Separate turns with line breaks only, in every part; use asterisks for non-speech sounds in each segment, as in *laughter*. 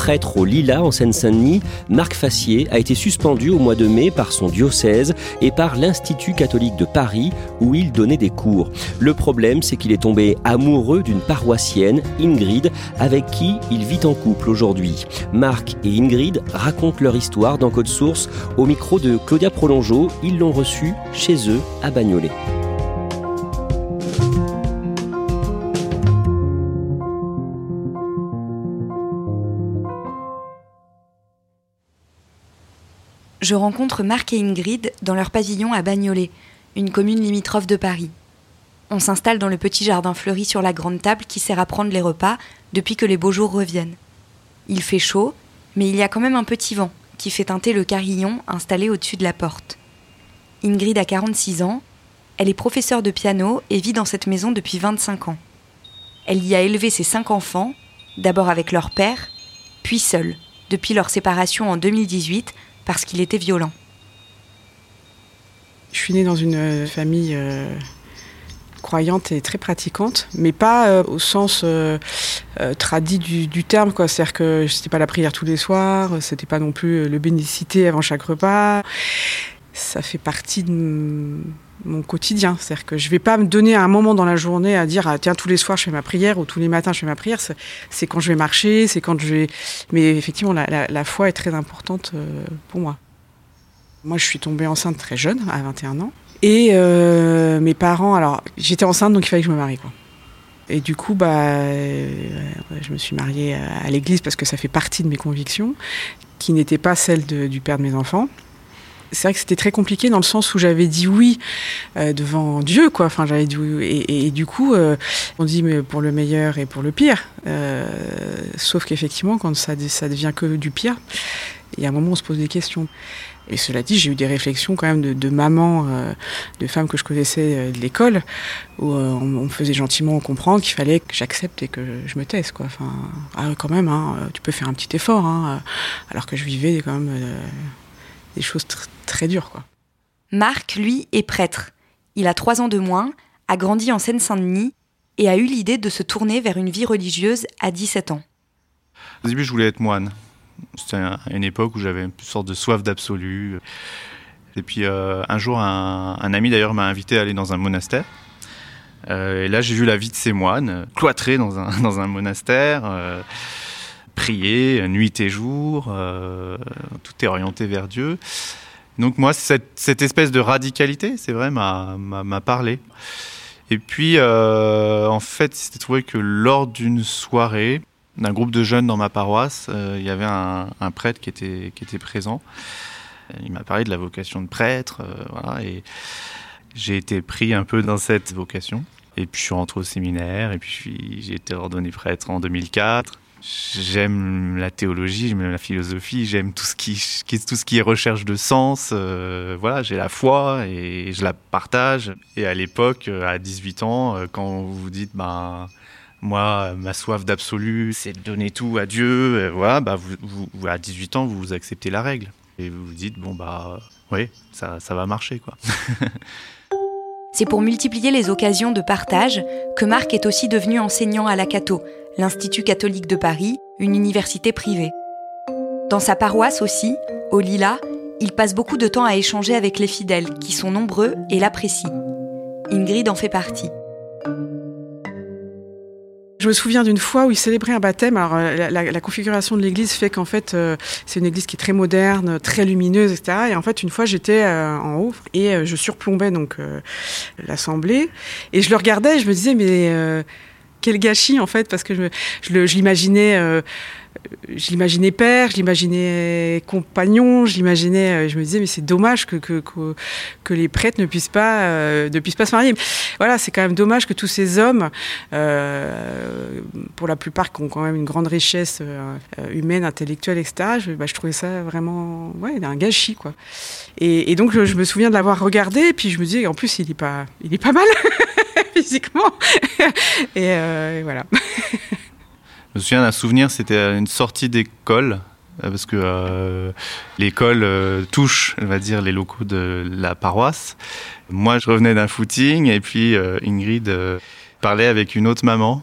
Prêtre au Lila en Seine-Saint-Denis, Marc Fassier a été suspendu au mois de mai par son diocèse et par l'Institut catholique de Paris où il donnait des cours. Le problème, c'est qu'il est tombé amoureux d'une paroissienne, Ingrid, avec qui il vit en couple aujourd'hui. Marc et Ingrid racontent leur histoire dans Code Source au micro de Claudia Prolongeau. Ils l'ont reçu chez eux à Bagnolet.
Je rencontre Marc et Ingrid dans leur pavillon à Bagnolet, une commune limitrophe de Paris. On s'installe dans le petit jardin fleuri sur la grande table qui sert à prendre les repas depuis que les beaux jours reviennent. Il fait chaud, mais il y a quand même un petit vent qui fait teinter le carillon installé au-dessus de la porte. Ingrid a 46 ans, elle est professeure de piano et vit dans cette maison depuis 25 ans. Elle y a élevé ses cinq enfants, d'abord avec leur père, puis seule, depuis leur séparation en 2018 parce qu'il était violent.
Je suis née dans une euh, famille euh, croyante et très pratiquante, mais pas euh, au sens tradit du, terme. C'est-à-dire que c'était pas la prière tous les soirs, c'était pas non plus le bénicité avant chaque repas. Ça fait partie de mon quotidien. C'est-à-dire que je vais pas me donner un moment dans la journée à dire ah, tiens tous les soirs je fais ma prière ou tous les matins je fais ma prière. C'est quand je vais marcher, c'est quand je vais. Mais effectivement la, foi est très importante euh, pour moi. Moi je suis tombée enceinte très jeune, à 21 ans, et euh, mes parents. Alors j'étais enceinte donc il fallait que je me marie quoi. Et du coup, bah, euh, je me suis mariée à l'église parce que ça fait partie de mes convictions, qui n'étaient pas celles du père de mes enfants c'est vrai que c'était très compliqué dans le sens où j'avais dit oui euh, devant Dieu, quoi. Enfin, j'avais dit oui. Et, du coup, euh, on dit mais pour le meilleur et pour le pire. Euh, sauf qu'effectivement, quand ça, ça devient que du pire, il y a un moment on se pose des questions. Et cela dit, j'ai eu des réflexions quand même de, de maman, de femmes que je connaissais de l'école, où on, me faisait gentiment comprendre qu'il fallait que j'accepte et que je me taise, quoi. Enfin, ah, quand même, hein, tu peux faire un petit effort, hein, alors que je vivais quand même des choses très dures. Quoi.
Marc, lui, est prêtre. Il a trois ans de moins, a grandi en Seine-Saint-Denis et a eu l'idée de se tourner vers une vie religieuse à 17 ans.
Au début, je voulais être moine. C'était une époque où j'avais une sorte de soif d'absolu. Et puis euh, un jour, un, ami d'ailleurs m'a invité à aller dans un monastère. Euh, et là, j'ai vu la vie de ces moines, cloîtrés dans un, *laughs* dans un monastère. Euh, prier nuit et jour, euh, tout est orienté vers Dieu. Donc moi, cette, espèce de radicalité, c'est vrai, m'a parlé. Et puis, euh, en fait, il s'était trouvé que lors d'une soirée, d'un groupe de jeunes dans ma paroisse, euh, il y avait un, prêtre qui était, présent. Il m'a parlé de la vocation de prêtre, et j'ai été pris un peu dans cette vocation. Et puis je suis rentré au séminaire, et puis j'ai été ordonné prêtre en 2004. J'aime la théologie, j'aime la philosophie, j'aime tout ce qui, est recherche de sens. Euh, voilà, j'ai la foi et je la partage. Et à l'époque, euh, à 18 ans, euh, quand vous vous dites, ben, moi, ma soif d'absolu, c'est de donner tout à Dieu, voilà, bah, vous, à 18 ans, vous acceptez la règle. Et vous vous dites, bon, bah, oui, ça, ça va marcher, quoi. *laughs*
c'est pour multiplier les occasions de partage que Marc est aussi devenu enseignant à la Cato l'Institut catholique de Paris, une université privée. Dans sa paroisse aussi, au Lila, il passe beaucoup de temps à échanger avec les fidèles, qui sont nombreux et l'apprécient. Ingrid en fait partie.
Je me souviens d'une fois où il célébrait un baptême. Alors, euh, la, configuration de l'église fait qu'en fait, euh, c'est une église qui est très moderne, très lumineuse, etc. Et en fait, une fois, j'étais euh, en haut et je surplombais donc l'assemblée et je le regardais et je me disais, mais quel gâchis en fait, parce que je, l'imaginais. Euh, je l'imaginais père, je l'imaginais compagnon, je l'imaginais, euh, je me disais mais c'est dommage que, que, que, les prêtres ne puissent pas euh, ne puissent pas se marier. Voilà, c'est quand même dommage que tous ces hommes, pour la plupart qui ont quand même une grande richesse humaine, intellectuelle, etc. Je, bah, je trouvais ça vraiment ouais un gâchis quoi. Et, donc je, me souviens de l'avoir regardé, et puis je me disais en plus il est pas il est pas mal. *laughs* physiquement. Euh, et, voilà. *laughs*
Je me souviens d'un souvenir, c'était une sortie d'école parce que l'école touche, on va dire, les locaux de la paroisse. Moi, je revenais d'un footing et puis Ingrid parlait avec une autre maman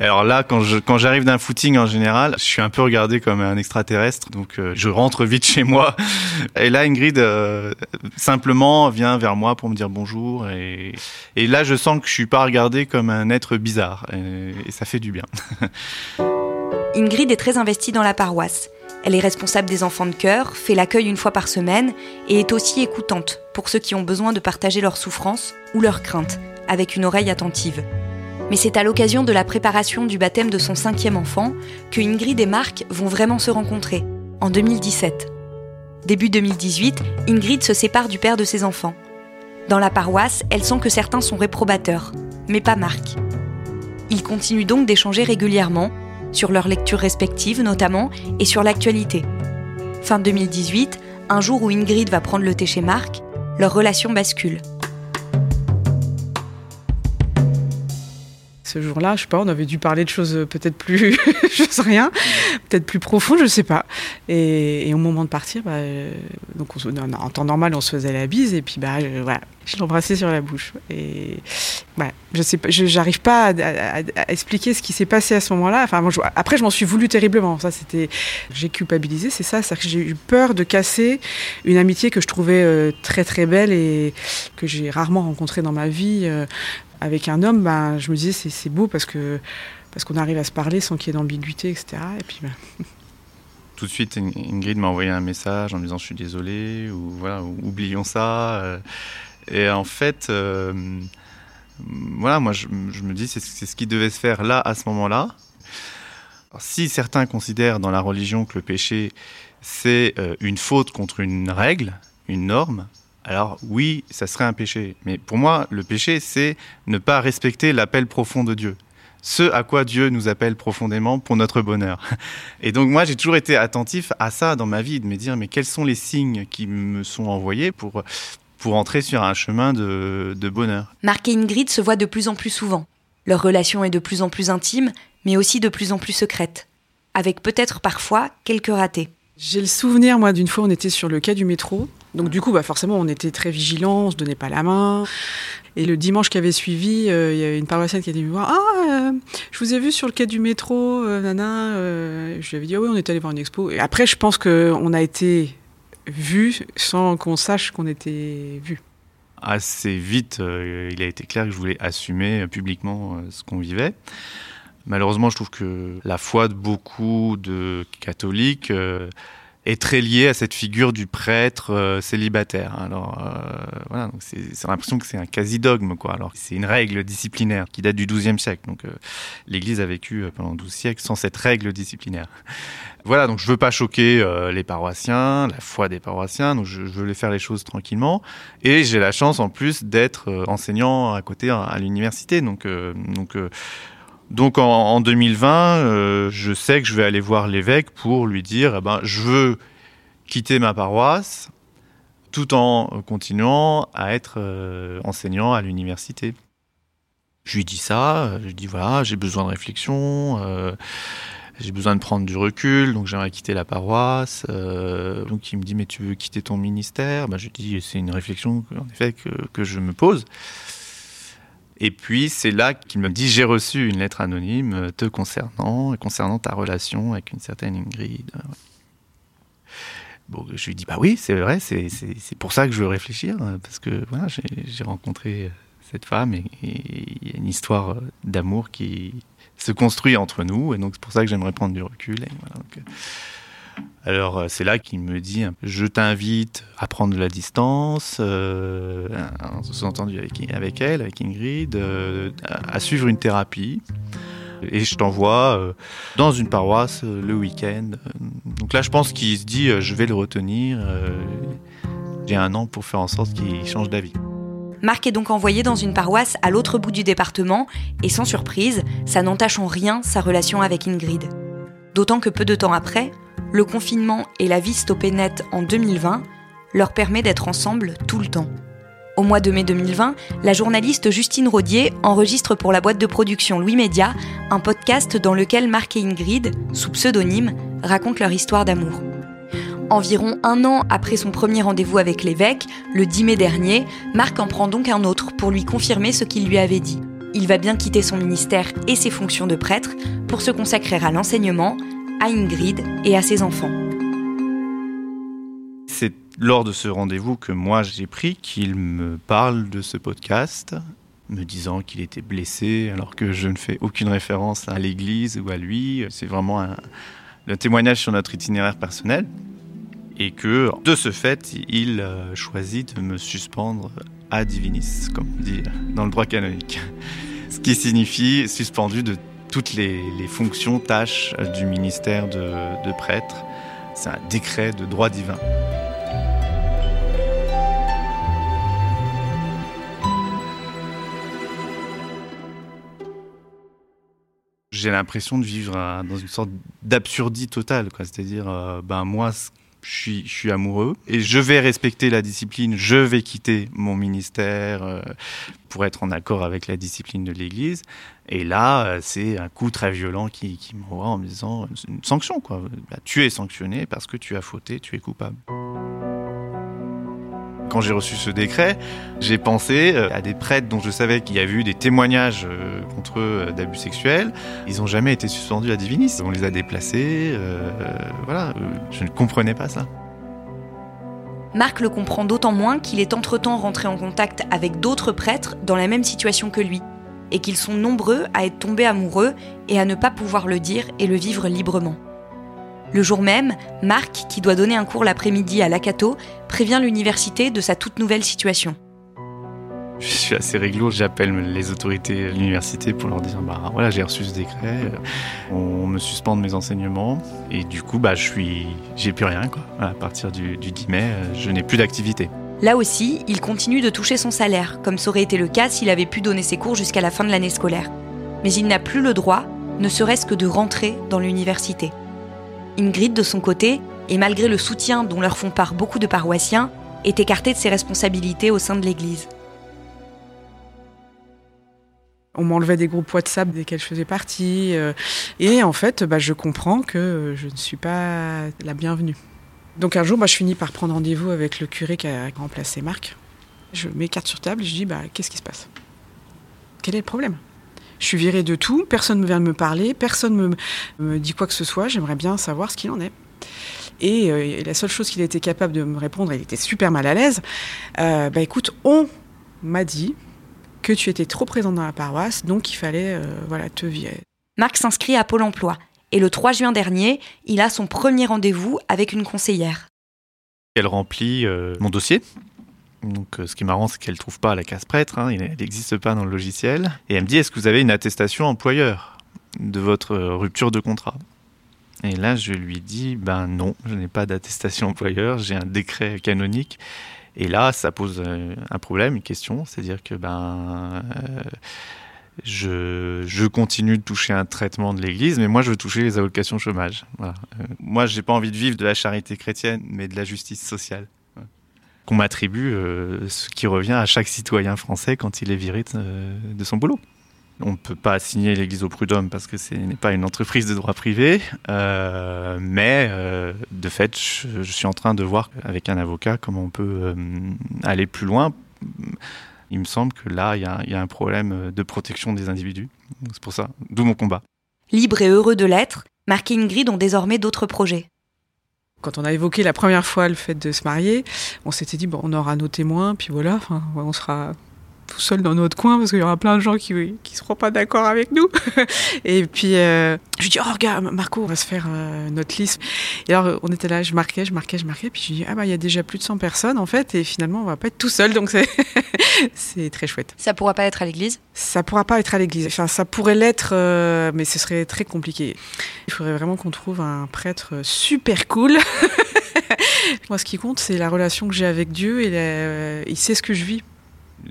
alors là, quand je quand j'arrive d'un footing en général, je suis un peu regardé comme un extraterrestre, donc euh, je rentre vite chez moi. *laughs* Et là, Ingrid euh, simplement vient vers moi pour me dire bonjour, et, et là, je sens que je suis pas regardé comme un être bizarre, et, et ça fait du bien. *laughs*
Ingrid est très investie dans la paroisse. Elle est responsable des enfants de cœur, fait l'accueil une fois par semaine et est aussi écoutante pour ceux qui ont besoin de partager leurs souffrances ou leurs craintes avec une oreille attentive. Mais c'est à l'occasion de la préparation du baptême de son cinquième enfant que Ingrid et Marc vont vraiment se rencontrer, en 2017. Début 2018, Ingrid se sépare du père de ses enfants. Dans la paroisse, elle sent que certains sont réprobateurs, mais pas Marc. Ils continuent donc d'échanger régulièrement, sur leurs lectures respectives notamment, et sur l'actualité. Fin 2018, un jour où Ingrid va prendre le thé chez Marc, leur relation bascule.
Ce jour-là, je sais pas, on avait dû parler de choses euh, peut-être plus, *laughs* je sais rien, peut-être plus profondes, je sais pas. Et, au moment de partir, bah, euh, donc en temps normal, on se faisait la bise et puis bah je, l'embrassais sur la bouche. Et bah, je sais pas, j'arrive pas à, expliquer ce qui s'est passé à ce moment-là. Après, je m'en suis voulu terriblement. Ça, j'ai culpabilisé, c'est ça, c'est que j'ai eu peur de casser une amitié que je trouvais euh, très très belle et que j'ai rarement rencontrée dans ma vie avec un homme, bah, je me disais c'est beau parce que parce qu'on arrive à se parler sans qu'il y ait d'ambiguïté, etc. Et puis, bah, *laughs*
Tout de suite, Ingrid m'a envoyé un message en me disant je suis désolé ou voilà, oublions ça. Euh. Et en fait, euh, voilà, moi je, me dis c'est ce qui devait se faire là à ce moment-là. Si certains considèrent dans la religion que le péché c'est euh, une faute contre une règle, une norme, alors oui, ça serait un péché. Mais pour moi, le péché, c'est ne pas respecter l'appel profond de Dieu. Ce à quoi Dieu nous appelle profondément pour notre bonheur. *laughs* Et donc moi, j'ai toujours été attentif à ça dans ma vie, de me dire, mais quels sont les signes qui me sont envoyés pour, pour entrer sur un chemin de, de bonheur?
Marc et Ingrid se voient de plus en plus souvent. Leur relation est de plus en plus intime, mais aussi de plus en plus secrète, avec peut-être parfois quelques ratés.
J'ai le souvenir, moi, d'une fois, on était sur le quai du métro. Donc, du coup, bah, forcément, on était très vigilants, on se donnait pas la main. Et le dimanche qui avait suivi, euh, il y avait une paroissienne qui était venue me voir. Ah, euh, je vous ai vu sur le quai du métro, euh, nana. je lui avais dit, ah oui, on est allé voir une expo. Et après, je pense qu'on a été vus sans qu'on sache qu'on était vus.
Assez vite, il a été clair que je voulais assumer publiquement ce qu'on vivait. Malheureusement, je trouve que la foi de beaucoup de catholiques euh, est très liée à cette figure du prêtre euh, célibataire. Alors euh, voilà, c'est, l'impression que c'est un quasi-dogme, quoi. Alors c'est une règle disciplinaire qui date du XIIe siècle. Donc l'Église a vécu pendant 12 siècles sans cette règle disciplinaire. Voilà, donc je veux pas choquer les paroissiens, la foi des paroissiens, donc je, veux les faire les choses tranquillement. Et j'ai la chance en plus d'être enseignant à côté à, à l'université, donc donc donc en, 2020, euh, je sais que je vais aller voir l'évêque pour lui dire, eh ben, je veux quitter ma paroisse tout en continuant à être euh, enseignant à l'université. Je lui dis ça, je lui dis voilà, j'ai besoin de réflexion, euh, j'ai besoin de prendre du recul, donc j'aimerais quitter la paroisse. donc il me dit mais tu veux quitter ton ministère? Ben, Je lui dis c'est une réflexion en effet que, que je me pose. Et puis c'est là qu'il me dit j'ai reçu une lettre anonyme te concernant, concernant ta relation avec une certaine Ingrid. Bon, je lui dis bah oui, c'est vrai, c'est pour ça que je veux réfléchir parce que voilà, j'ai rencontré cette femme et il y a une histoire d'amour qui se construit entre nous et donc c'est pour ça que j'aimerais prendre du recul. Donc, alors euh, c'est là qu'il me dit je t'invite à prendre de la distance, euh, entendu avec, avec elle, avec Ingrid, euh, à suivre une thérapie. Et je t'envoie euh, dans une paroisse le week-end. Donc là, je pense qu'il se dit je vais le retenir. J'ai un an pour faire en sorte qu'il change d'avis.
Marc est donc envoyé dans une paroisse à l'autre bout du département, et sans surprise, ça n'entache en rien sa relation avec Ingrid. D'autant que peu de temps après, le confinement et la vie stoppée net en 2020 leur permet d'être ensemble tout le temps. Au mois de mai 2020, la journaliste Justine Rodier enregistre pour la boîte de production Louis Média un podcast dans lequel Marc et Ingrid, sous pseudonyme, racontent leur histoire d'amour. Environ un an après son premier rendez-vous avec l'évêque, le 10 mai dernier, Marc en prend donc un autre pour lui confirmer ce qu'il lui avait dit. Il va bien quitter son ministère et ses fonctions de prêtre pour se consacrer à l'enseignement, à Ingrid et à ses enfants.
C'est lors de ce rendez-vous que moi j'ai pris qu'il me parle de ce podcast, me disant qu'il était blessé alors que je ne fais aucune référence à l'Église ou à lui. C'est vraiment un, témoignage sur notre itinéraire personnel et que de ce fait, il euh, choisit de me suspendre à divinis, comme on dit dans le droit canonique. Ce qui signifie suspendu de toutes les, fonctions, tâches du ministère de, prêtre. C'est un décret de droit divin. j'ai l'impression de vivre dans une sorte d'absurdie totale. C'est-à-dire, euh, ben moi, je suis, je suis amoureux et je vais respecter la discipline, je vais quitter mon ministère euh, pour être en accord avec la discipline de l'Église. Et là, euh, c'est un coup très violent qui, qui m'envoie en me disant une sanction. Quoi. Bah, tu es sanctionné parce que tu as fauté, tu es coupable. Quand j'ai reçu ce décret, j'ai pensé euh, à des prêtres dont je savais qu'il y avait eu des témoignages euh, contre eux euh, d'abus sexuels. Ils n'ont jamais été suspendus à Divinis. On les a déplacés. voilà, je ne comprenais pas ça.
Marc le comprend d'autant moins qu'il est entre-temps rentré en contact avec d'autres prêtres dans la même situation que lui, et qu'ils sont nombreux à être tombés amoureux et à ne pas pouvoir le dire et le vivre librement. Le jour même, Marc, qui doit donner un cours l'après-midi à l'Acato, prévient l'université de sa toute nouvelle situation.
Je suis assez réglo, j'appelle les autorités de l'université pour leur dire bah voilà j'ai reçu ce décret, on me suspend de mes enseignements et du coup bah je suis j'ai plus rien quoi. À partir du, du 10 mai, je n'ai plus d'activité.
Là aussi, il continue de toucher son salaire, comme ça aurait été le cas s'il avait pu donner ses cours jusqu'à la fin de l'année scolaire. Mais il n'a plus le droit, ne serait-ce que de rentrer dans l'université. Ingrid, de son côté, et malgré le soutien dont leur font part beaucoup de paroissiens, est écartée de ses responsabilités au sein de l'Église.
On m'enlevait des groupes WhatsApp desquels je faisais partie. Euh, et en fait, bah, je comprends que je ne suis pas la bienvenue. Donc un jour, bah, je finis par prendre rendez-vous avec le curé qui a remplacé Marc. Je mets carte sur table et je dis bah, Qu'est-ce qui se passe? Quel est le problème? Je suis virée de tout, personne ne vient de me parler, personne ne me, dit quoi que ce soit, j'aimerais bien savoir ce qu'il en est. Et, euh, la seule chose qu'il était capable de me répondre, il était super mal à l'aise, euh, bah écoute, on m'a dit que tu étais trop présente dans la paroisse, donc il fallait euh, voilà, te virer.
Marc s'inscrit à Pôle emploi. Et le 3 juin dernier, il a son premier rendez-vous avec une conseillère.
Elle remplit mon dossier, donc, euh, ce qui est marrant, c'est qu'elle ne trouve pas la case prêtre, hein, elle n'existe pas dans le logiciel. Et elle me dit Est-ce que vous avez une attestation employeur de votre euh, rupture de contrat? Et là, je lui dis Ben non, je n'ai pas d'attestation employeur, j'ai un décret canonique. Et là, ça pose euh, un problème, une question c'est-à-dire que ben. je, continue de toucher un traitement de l'Église, mais moi je veux toucher les allocations chômage. Voilà. moi, j'ai pas envie de vivre de la charité chrétienne, mais de la justice sociale qu'on m'attribue, euh, ce qui revient à chaque citoyen français quand il est viré de, euh, son boulot. On ne peut pas assigner l'Église au prud'homme parce que ce n'est pas une entreprise de droit privé, euh, mais de fait, je, suis en train de voir avec un avocat comment on peut aller plus loin. Il me semble que là, il y, y, a un problème de protection des individus. C'est pour ça, d'où mon combat.
Libre et heureux de l'être, Marc et Ingrid ont désormais d'autres projets.
Quand on a évoqué la première fois le fait de se marier, on s'était dit bon, on aura nos témoins, puis voilà, on sera tout seul dans notre coin parce qu'il y aura plein de gens qui ne seront pas d'accord avec nous. *laughs* et puis euh, je lui dis oh regarde Marco, on va se faire euh, notre liste. Et alors on était là, je marquais, je marquais, je marquais, puis je dis ah bah il y a déjà plus de 100 personnes en fait et finalement on va pas être tout seul donc c'est *laughs* c'est très chouette.
Ça pourra pas être à l'église?
Ça pourra pas être à l'église. Enfin ça pourrait l'être euh, mais ce serait très compliqué. Il faudrait vraiment qu'on trouve un prêtre super cool. *laughs* Moi ce qui compte c'est la relation que j'ai avec Dieu et il sait ce que je vis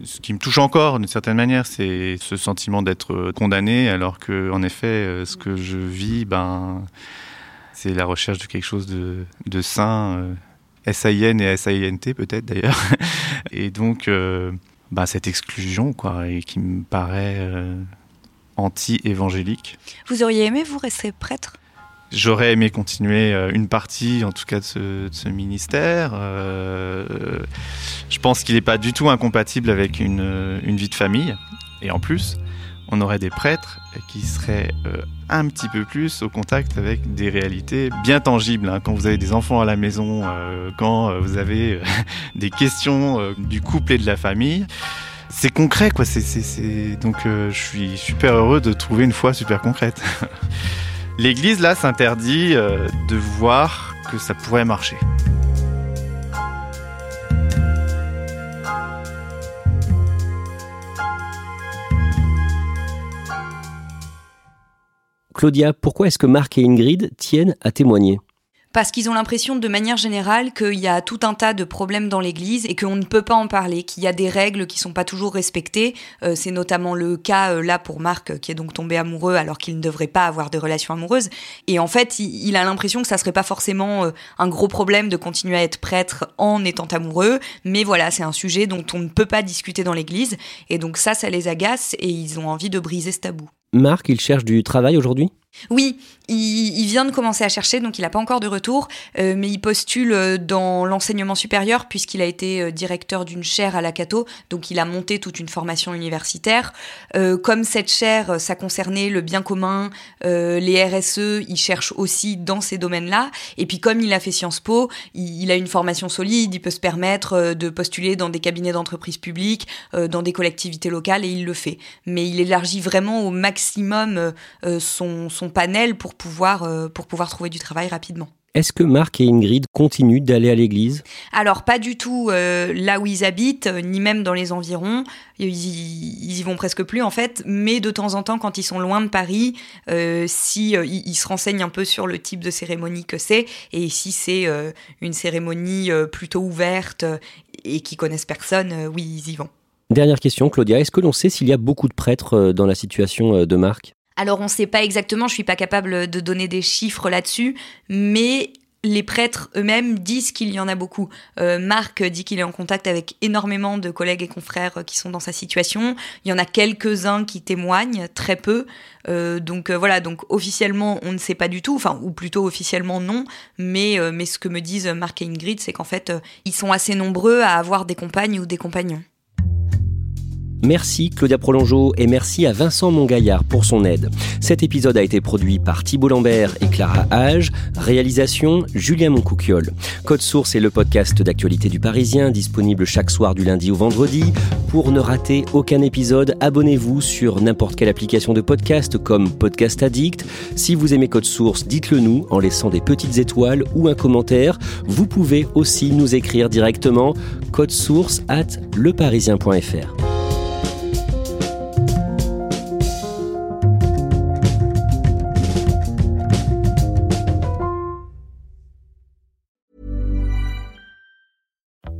ce qui me touche encore d'une certaine manière, c'est ce sentiment d'être condamné, alors que, en effet, euh, ce que je vis, ben, c'est la recherche de quelque chose de, de sain, euh, S-A-I-N et S-A-I-N-T peut-être d'ailleurs. *laughs* Et donc, euh, ben, cette exclusion, quoi, et qui me paraît anti-évangélique.
Vous auriez aimé vous rester prêtre?
J'aurais aimé continuer euh, une partie, en tout cas, de ce, ministère. Euh, je pense qu'il n'est pas du tout incompatible avec une, vie de famille. Et en plus, on aurait des prêtres qui seraient euh, un petit peu plus au contact avec des réalités bien tangibles. Hein. Quand vous avez des enfants à la maison, quand vous avez *laughs* des questions du couple et de la famille, c'est concret, quoi. Donc, je suis super heureux de trouver une foi super concrète. *laughs* L'Église, là, s'interdit euh, de voir que ça pourrait marcher.
Claudia, pourquoi est-ce que Marc et Ingrid tiennent à témoigner?
Parce qu'ils ont l'impression de manière générale qu'il y a tout un tas de problèmes dans l'Église et qu'on ne peut pas en parler, qu'il y a des règles qui sont pas toujours respectées. Euh, c'est notamment le cas euh, là pour Marc qui est donc tombé amoureux alors qu'il ne devrait pas avoir de relations amoureuses. Et en fait, il, a l'impression que ça serait pas forcément euh, un gros problème de continuer à être prêtre en étant amoureux, mais voilà, c'est un sujet dont on ne peut pas discuter dans l'Église et donc ça, ça les agace et ils ont envie de briser ce tabou.
Marc, il cherche du travail aujourd'hui?
Oui, il, vient de commencer à chercher, donc il n'a pas encore de retour, euh, mais il postule euh, dans l'enseignement supérieur puisqu'il a été euh, directeur d'une chaire à la Cato, donc il a monté toute une formation universitaire. comme cette chaire, ça concernait le bien commun, les RSE, il cherche aussi dans ces domaines-là. Et puis comme il a fait Sciences Po, il, a une formation solide, il peut se permettre de postuler dans des cabinets d'entreprise publiques, dans des collectivités locales, et il le fait. Mais il élargit vraiment au maximum son, son panel pour pouvoir, euh, pour pouvoir trouver du travail rapidement.
Est-ce que Marc et Ingrid continuent d'aller à l'église?
Alors pas du tout euh, là où ils habitent, euh, ni même dans les environs. Ils, y vont presque plus en fait, mais de temps en temps, quand ils sont loin de Paris, si ils, se renseignent un peu sur le type de cérémonie que c'est, et si c'est une cérémonie plutôt ouverte et qui connaissent personne, oui, ils y vont.
Dernière question, Claudia. Est-ce que l'on sait s'il y a beaucoup de prêtres dans la situation de Marc?
Alors on ne sait pas exactement, je suis pas capable de donner des chiffres là-dessus, mais les prêtres eux-mêmes disent qu'il y en a beaucoup. Euh, Marc dit qu'il est en contact avec énormément de collègues et confrères qui sont dans sa situation. Il y en a quelques-uns qui témoignent, très peu. Euh, donc euh, voilà, donc officiellement on ne sait pas du tout, enfin ou plutôt officiellement non. Mais mais ce que me disent Marc et Ingrid, c'est qu'en fait ils sont assez nombreux à avoir des compagnes ou des compagnons.
Merci Claudia Prolongeau et merci à Vincent Mongaillard pour son aide. Cet épisode a été produit par Thibault Lambert et Clara Hage. Réalisation Julien Moncouquiole. Code Source est le podcast d'actualité du Parisien, disponible chaque soir du lundi au vendredi. Pour ne rater aucun épisode, abonnez-vous sur n'importe quelle application de podcast comme Podcast Addict. Si vous aimez Code Source, dites-le nous en laissant des petites étoiles ou un commentaire. Vous pouvez aussi nous écrire directement code source at leparisien.fr.